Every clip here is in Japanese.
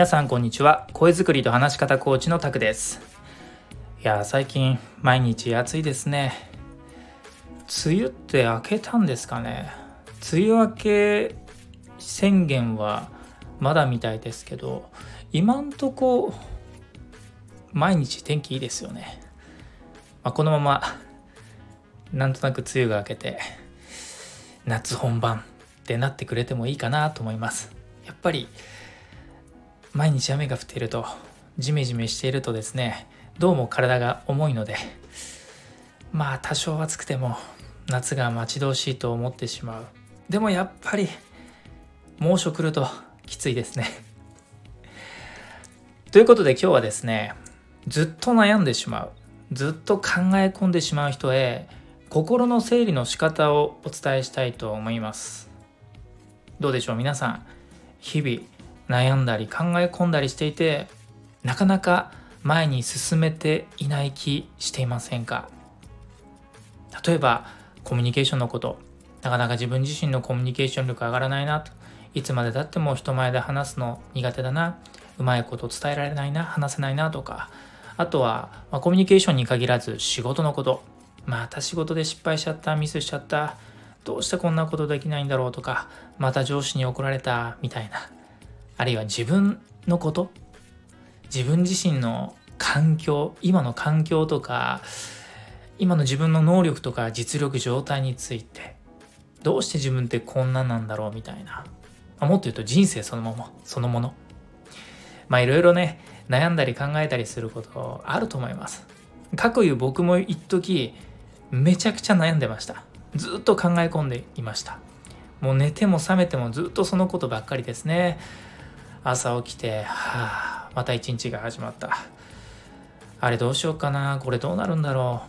皆さんこんにちは。声作りと話し方コーチのタクです。いや最近毎日暑いですね。梅雨って明けたんですかね。梅雨明け宣言はまだみたいですけど今んとこ毎日天気いいですよね、まあ、このままなんとなく梅雨が明けて夏本番ってなってくれてもいいかなと思います。やっぱり毎日雨が降っているとジメジメしているとですねどうも体が重いのでまあ多少暑くても夏が待ち遠しいと思ってしまう。でもやっぱり猛暑来るときついですね。ということで今日はですねずっと悩んでしまう。ずっと考え込んでしまう人へ心の整理の仕方をお伝えしたいと思います。どうでしょう皆さん。日々悩んだり考え込んだりしていてなかなか前に進めていない気していませんか？例えばコミュニケーションのこと。なかなか自分自身のコミュニケーション力上がらないな。といつまでたっても人前で話すの苦手だな。うまいこと伝えられないな。話せないな。とか。あとは、まあ、コミュニケーションに限らず仕事のこと。また仕事で失敗しちゃった。ミスしちゃった。どうしてこんなことできないんだろう。とか。また上司に怒られた。みたいな。あるいは自分のこと？自分自身の環境今の環境とか今の自分の能力とか実力状態について。どうして自分ってこんななんだろうみたいな、ま、もっと言うと人生そのもの。そのもの。まあいろいろね悩んだり考えたりすることあると思います。かくいう僕も一時めちゃくちゃ悩んでました。ずっと考え込んでいました。もう寝ても覚めてもずっとそのことばっかりですね。朝起きて、はあ、また一日が始まった。あれどうしようかな、これどうなるんだろ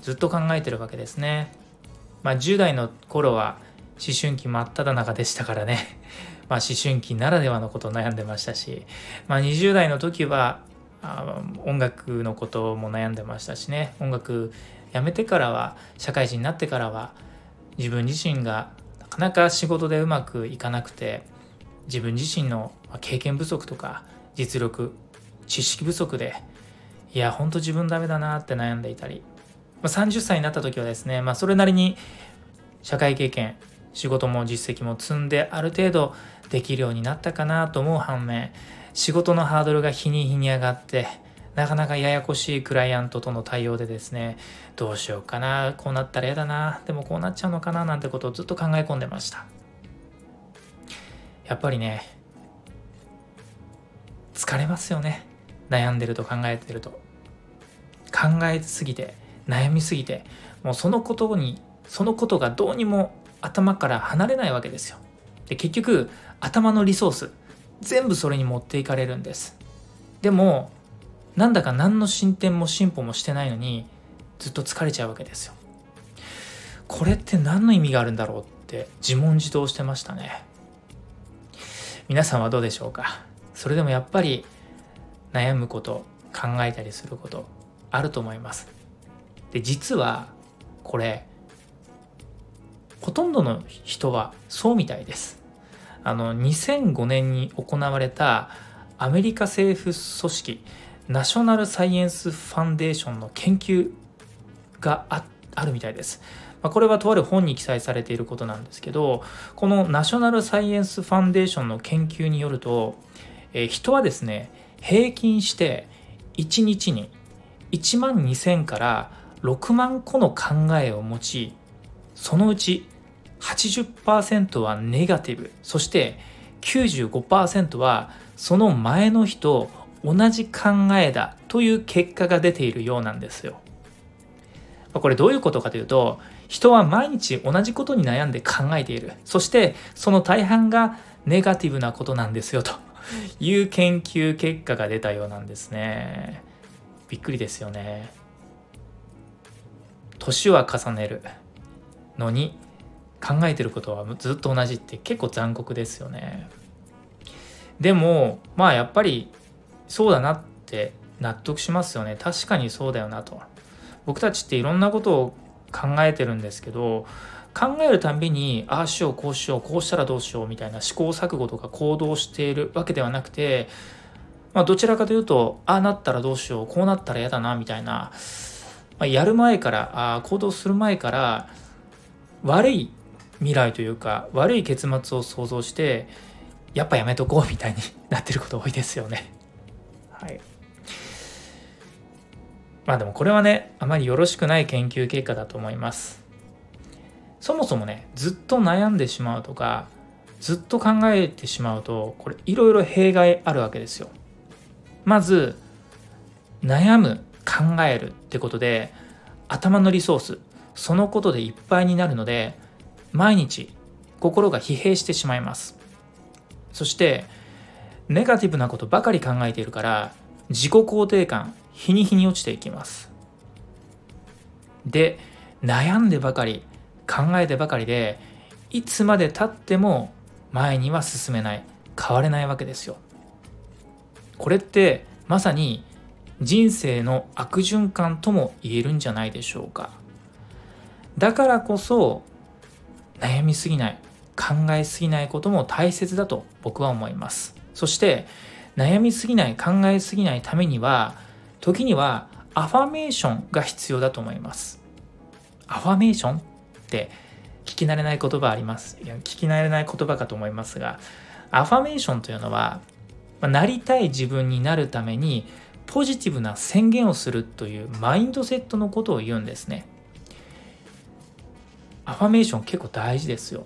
う。ずっと考えてるわけですね。まあ10代の頃は思春期真っ只中でしたからね。まあ思春期ならではのことを悩んでましたし、まあ20代の時はあ音楽のことも悩んでましたしね。音楽やめてからは、社会人になってからは、自分自身がなかなか仕事でうまくいかなくて、自分自身の経験不足とか実力知識不足でいやほんと自分ダメだなって悩んでいたり。30歳になった時はですね、まあ、それなりに社会経験仕事も実績も積んである程度できるようになったかなと思う反面仕事のハードルが日に日に上がってなかなかややこしいクライアントとの対応でですねどうしようかなこうなったら嫌だなでもこうなっちゃうのかななんてことをずっと考え込んでました。やっぱりね疲れますよね。悩んでると考えてると。考えすぎて悩みすぎてもうそのことにそのことがどうにも頭から離れないわけですよ。で結局頭のリソース全部それに持っていかれるんです。でもなんだか何の進展も進歩もしてないのにずっと疲れちゃうわけですよ。これって何の意味があるんだろうって自問自答してましたね。皆さんはどうでしょうか？それでもやっぱり悩むこと考えたりすることあると思います。で実はこれほとんどの人はそうみたいです。あの2005年に行われたアメリカ政府組織ナショナルサイエンスファンデーションの研究があるみたいです。まあ、これはとある本に記載されていることなんですけどこのナショナルサイエンスファンデーションの研究によると、えー、人はですね平均して1日に1万2000から6万個の考えを持ちそのうち80%はネガティブそして95%はその前の日と同じ考えだという結果が出ているようなんですよ。これどういうことかというと人は毎日同じことに悩んで考えている。そしてその大半がネガティブなことなんですよという研究結果が出たようなんですね。びっくりですよね。年は重ねるのに考えてることはずっと同じって結構残酷ですよね。でもまあやっぱりそうだなって納得しますよね。確かにそうだよなと。僕たちっていろんなことを考えてるんですけど考えるたんびにああしようこうしようこうしたらどうしようみたいな試行錯誤とか行動しているわけではなくて、まあ、どちらかというとああなったらどうしようこうなったら嫌だなみたいな、まあ、やる前からあ行動する前から悪い未来というか悪い結末を想像してやっぱやめとこうみたいになってること多いですよね。はい。まあでもこれはねあまりよろしくない研究結果だと思います。そもそもねずっと悩んでしまうとかずっと考えてしまうとこれいろいろ弊害あるわけですよ。まず悩む考えるってことで頭のリソースそのことでいっぱいになるので毎日心が疲弊してしまいますそしてネガティブなことばかり考えているから自己肯定感日に日に落ちていきます。で悩んでばかり考えてばかりでいつまでたっても前には進めない変われないわけですよ。これってまさに人生の悪循環とも言えるんじゃないでしょうか。だからこそ悩みすぎない考えすぎないことも大切だと僕は思います。そして悩みすぎない考えすぎないためには時にはアファメーションが必要だと思います。アファメーションって聞き慣れない言葉あります。いや聞き慣れない言葉かと思いますがアファメーションというのはなりたい自分になるためにポジティブな宣言をするというマインドセットのことを言うんですね。アファメーション結構大事ですよ。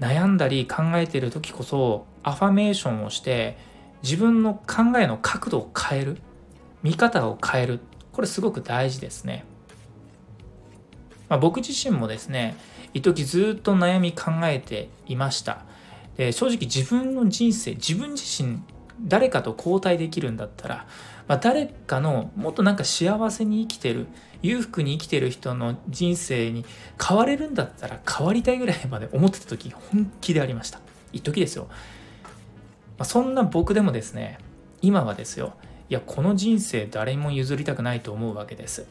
悩んだり考えている時こそアファメーションをして自分の考えの角度を変える見方を変えるこれすごく大事ですね、まあ、僕自身もですね一時ずっと悩み考えていました。で正直自分の人生自分自身誰かと交代できるんだったら、まあ、誰かのもっとなんか幸せに生きてる裕福に生きてる人の人生に変われるんだったら変わりたいぐらいまで思ってた時本気でありました。一時ですよ、あ、そんな僕でもですね今はですよいやこの人生誰も譲りたくないと思うわけです、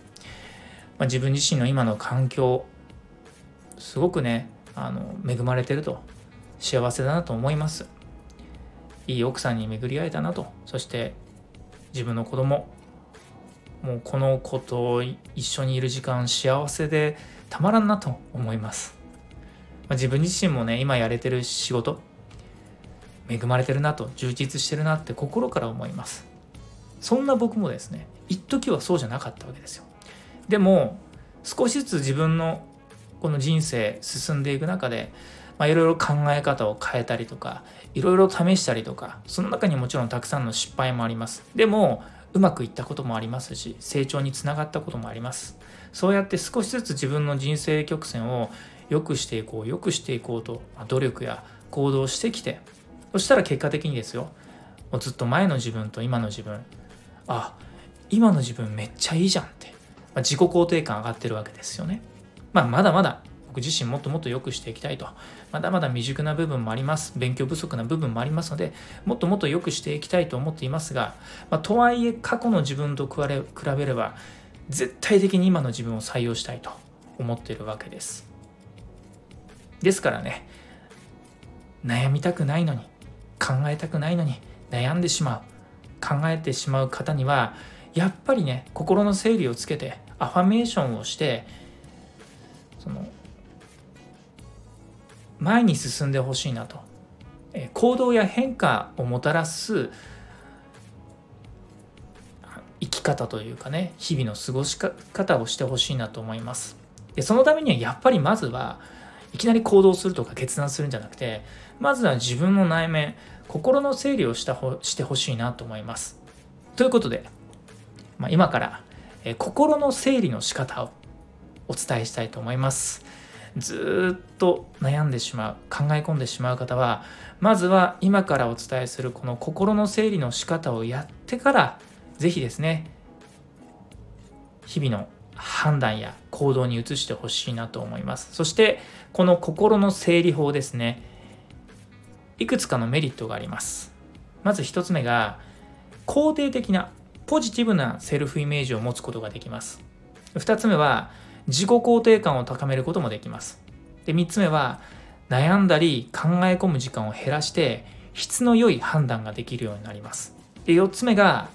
まあ、自分自身の今の環境すごくねあの恵まれてると幸せだなと思います。いい奥さんに巡り会えたなとそして自分の子供もうこの子と一緒にいる時間幸せでたまらんなと思います、まあ、自分自身もね今やれてる仕事恵まれてるなと充実してるなって心から思います。そんな僕もですね一時はそうじゃなかったわけですよ。でも少しずつ自分のこの人生進んでいく中で、いろいろ考え方を変えたりとかいろいろ試したりとかその中にもちろんたくさんの失敗もあります。でもうまくいったこともありますし成長につながったこともあります。そうやって少しずつ自分の人生曲線を良くしていこう良くしていこうと努力や行動してきてそしたら結果的にですよもうずっと前の自分と今の自分あ今の自分めっちゃいいじゃんって、まあ、自己肯定感上がってるわけですよねまあまだまだ僕自身もっともっと良くしていきたいと。まだまだ未熟な部分もあります。勉強不足な部分もありますので、もっともっと良くしていきたいと思っていますが、まあ、とはいえ過去の自分と比べれば、絶対的に今の自分を採用したいと思っているわけです。ですからね、悩みたくないのに、考えたくないのに、悩んでしまう、考えてしまう方には、やっぱりね、心の整理をつけて、アファメーションをして、その前に進んでほしいなと。行動や変化をもたらす生き方というかね日々の過ごし方をしてほしいなと思います。でそのためにはやっぱりまずはいきなり行動するとか決断するんじゃなくてまずは自分の内面心の整理をしたほしてほしいなと思います。ということで、まあ、今からえ心の整理の仕方をお伝えしたいと思います。ずっと悩んでしまう考え込んでしまう方はまずは今からお伝えするこの心の整理の仕方をやってから是非ですね日々の判断や行動に移してほしいなと思います。そしてこの心の整理法ですね。いくつかのメリットがあります。まず1つ目が肯定的なポジティブなセルフイメージを持つことができます。2つ目は自己肯定感を高めることもできます。で3つ目は悩んだり考え込む時間を減らして質の良い判断ができるようになります。で4つ目が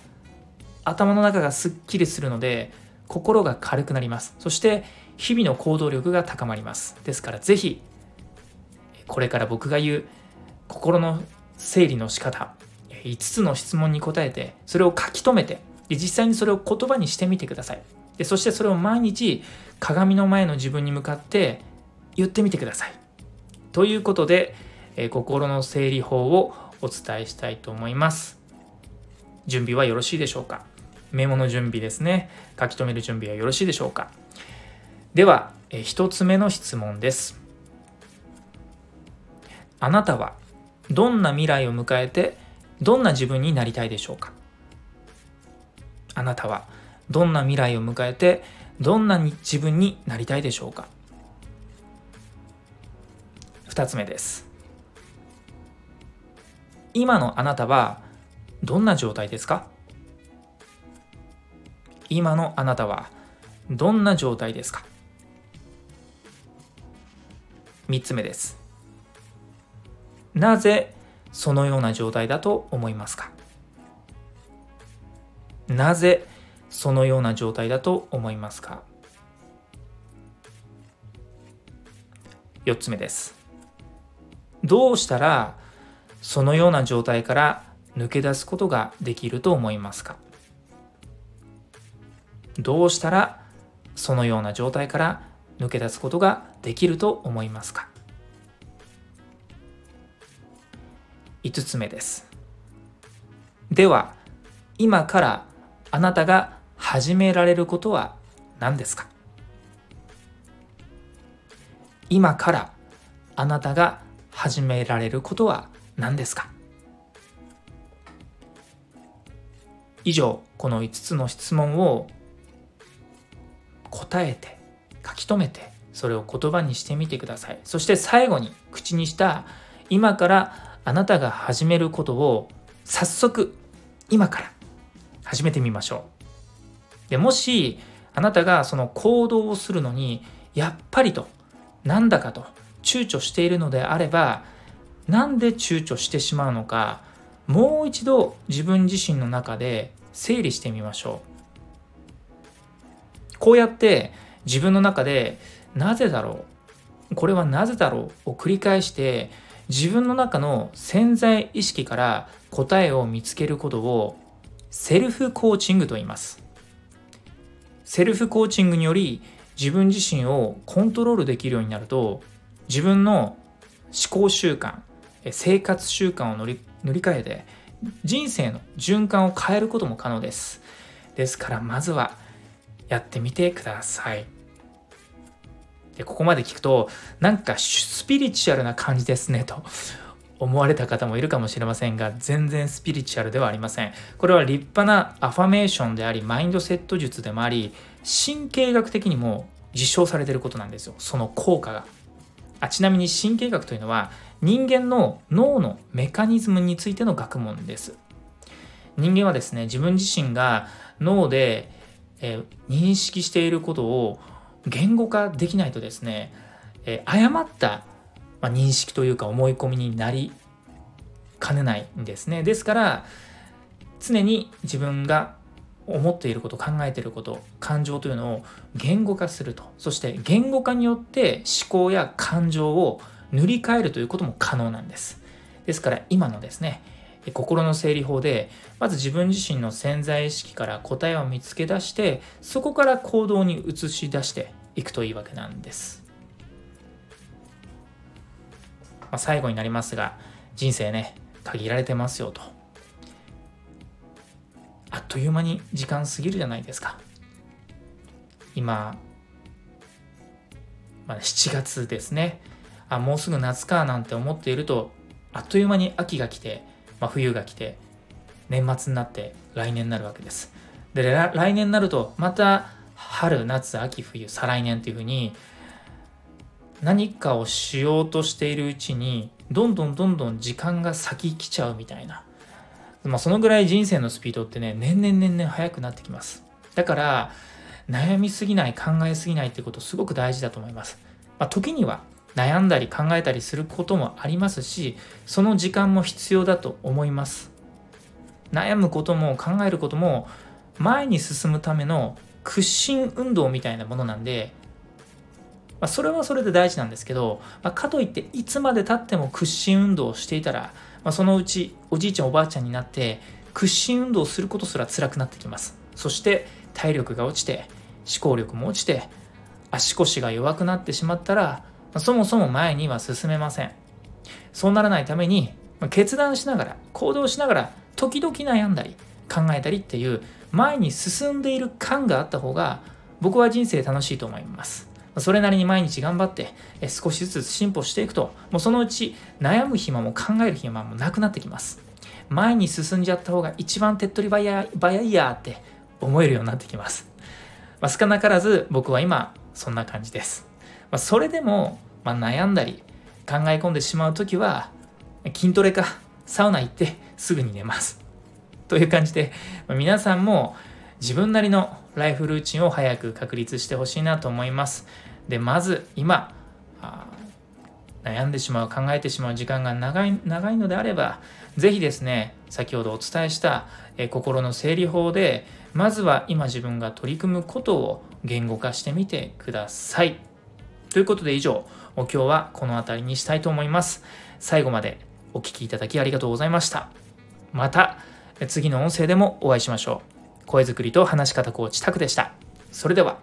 頭の中がすっきりするので心が軽くなります。そして日々の行動力が高まります。ですから是非これから僕が言う心の整理の仕方5つの質問に答えてそれを書き留めてで実際にそれを言葉にしてみてください。でそしてそれを毎日鏡の前の自分に向かって言ってみてください。ということで、え心の整理法をお伝えしたいと思います。準備はよろしいでしょうか？メモの準備ですね。書き留める準備はよろしいでしょうか。では、え1つ目の質問です。あなたはどんな未来を迎えてどんな自分になりたいでしょうか？あなたはどんな未来を迎えてどんなに自分になりたいでしょうか？2つ目です。今のあなたはどんな状態ですか？今のあなたはどんな状態ですか？3つ目です。なぜそのような状態だと思いますか？なぜそのような状態だと思いますか？4つ目です。どうしたらそのような状態から抜け出すことができると思いますか？どうしたらそのような状態から抜け出すことができると思いますか？5つ目です。では今からあなたが始められることは何ですか？今からあなたが始められることは何ですか？以上この5つの質問を答えて書き留めてそれを言葉にしてみてくださいそして最後に口にした今からあなたが始めることを早速今から始めてみましょう。でもしあなたがその行動をするのにやっぱりとなんだかと躊躇しているのであればなんで躊躇してしまうのかもう一度自分自身の中で整理してみましょう。こうやって自分の中でなぜだろうこれはなぜだろうを繰り返して自分の中の潜在意識から答えを見つけることをセルフコーチングと言います。セルフコーチングにより自分自身をコントロールできるようになると自分の思考習慣生活習慣を乗り乗り換えて人生の循環を変えることも可能ですですからまずはやってみてください。でここまで聞くとなんかスピリチュアルな感じですねと思われた方もいるかもしれませんが全然スピリチュアルではありません。これは立派なアファメーションでありマインドセット術でもあり神経学的にも実証されてることなんですよ。その効果が。あちなみに神経学というのは人間の脳のメカニズムについての学問です。人間はですね自分自身が脳で、えー、認識していることを言語化できないとですね、えー、誤った、まあ、認識というか思い込みになりかねないんですね。ですから常に自分が思っていること考えていること感情というのを言語化すると。そして言語化によって思考や感情を塗り替えるということも可能なんです。ですから今のですね心の整理法でまず自分自身の潜在意識から答えを見つけ出してそこから行動に移し出していくといいわけなんです、まあ、最後になりますが人生ね限られてますよと。あっという間に時間過ぎるじゃないですか。今、まあ、7月ですね。あもうすぐ夏かなんて思っているとあっという間に秋が来てまあ、冬が来て年末になって来年になるわけです。で来年になるとまた春夏秋冬再来年っていうふうに何かをしようとしているうちにどんどんどんどん時間が先来ちゃうみたいな、まあ、そのぐらい人生のスピードってね年々年々速くなってきます。だから悩みすぎない考えすぎないってことすごく大事だと思います、まあ、時には悩んだり考えたりすることもありますしその時間も必要だと思います。悩むことも考えることも前に進むための屈伸運動みたいなものなんで、まあ、それはそれで大事なんですけど、まあ、かといっていつまでたっても屈伸運動をしていたら、まあ、そのうちおじいちゃんおばあちゃんになって屈伸運動をすることすら辛くなってきます。そして体力が落ちて思考力も落ちて足腰が弱くなってしまったらそもそも前には進めません。そうならないために決断しながら行動しながら時々悩んだり考えたりっていう前に進んでいる感があった方が僕は人生楽しいと思います。それなりに毎日頑張って少しずつ進歩していくともうそのうち悩む暇も考える暇もなくなってきます。前に進んじゃった方が一番手っ取り早いやって思えるようになってきます、まあ、少なからず僕は今そんな感じです。まあ、それでも、まあ、悩んだり考え込んでしまう時は筋トレかサウナ行ってすぐに寝ますという感じで、まあ、皆さんも自分なりのライフルーチンを早く確立してほしいなと思いますでまず今悩んでしまう考えてしまう時間が長い長いのであれば是非ですね先ほどお伝えしたえ心の整理法でまずは今自分が取り組むことを言語化してみてください。ということで以上、今日はこの辺りにしたいと思います。最後までお聴きいただきありがとうございました。また次の音声でもお会いしましょう。声作りと話し方コーチタクでした。それでは。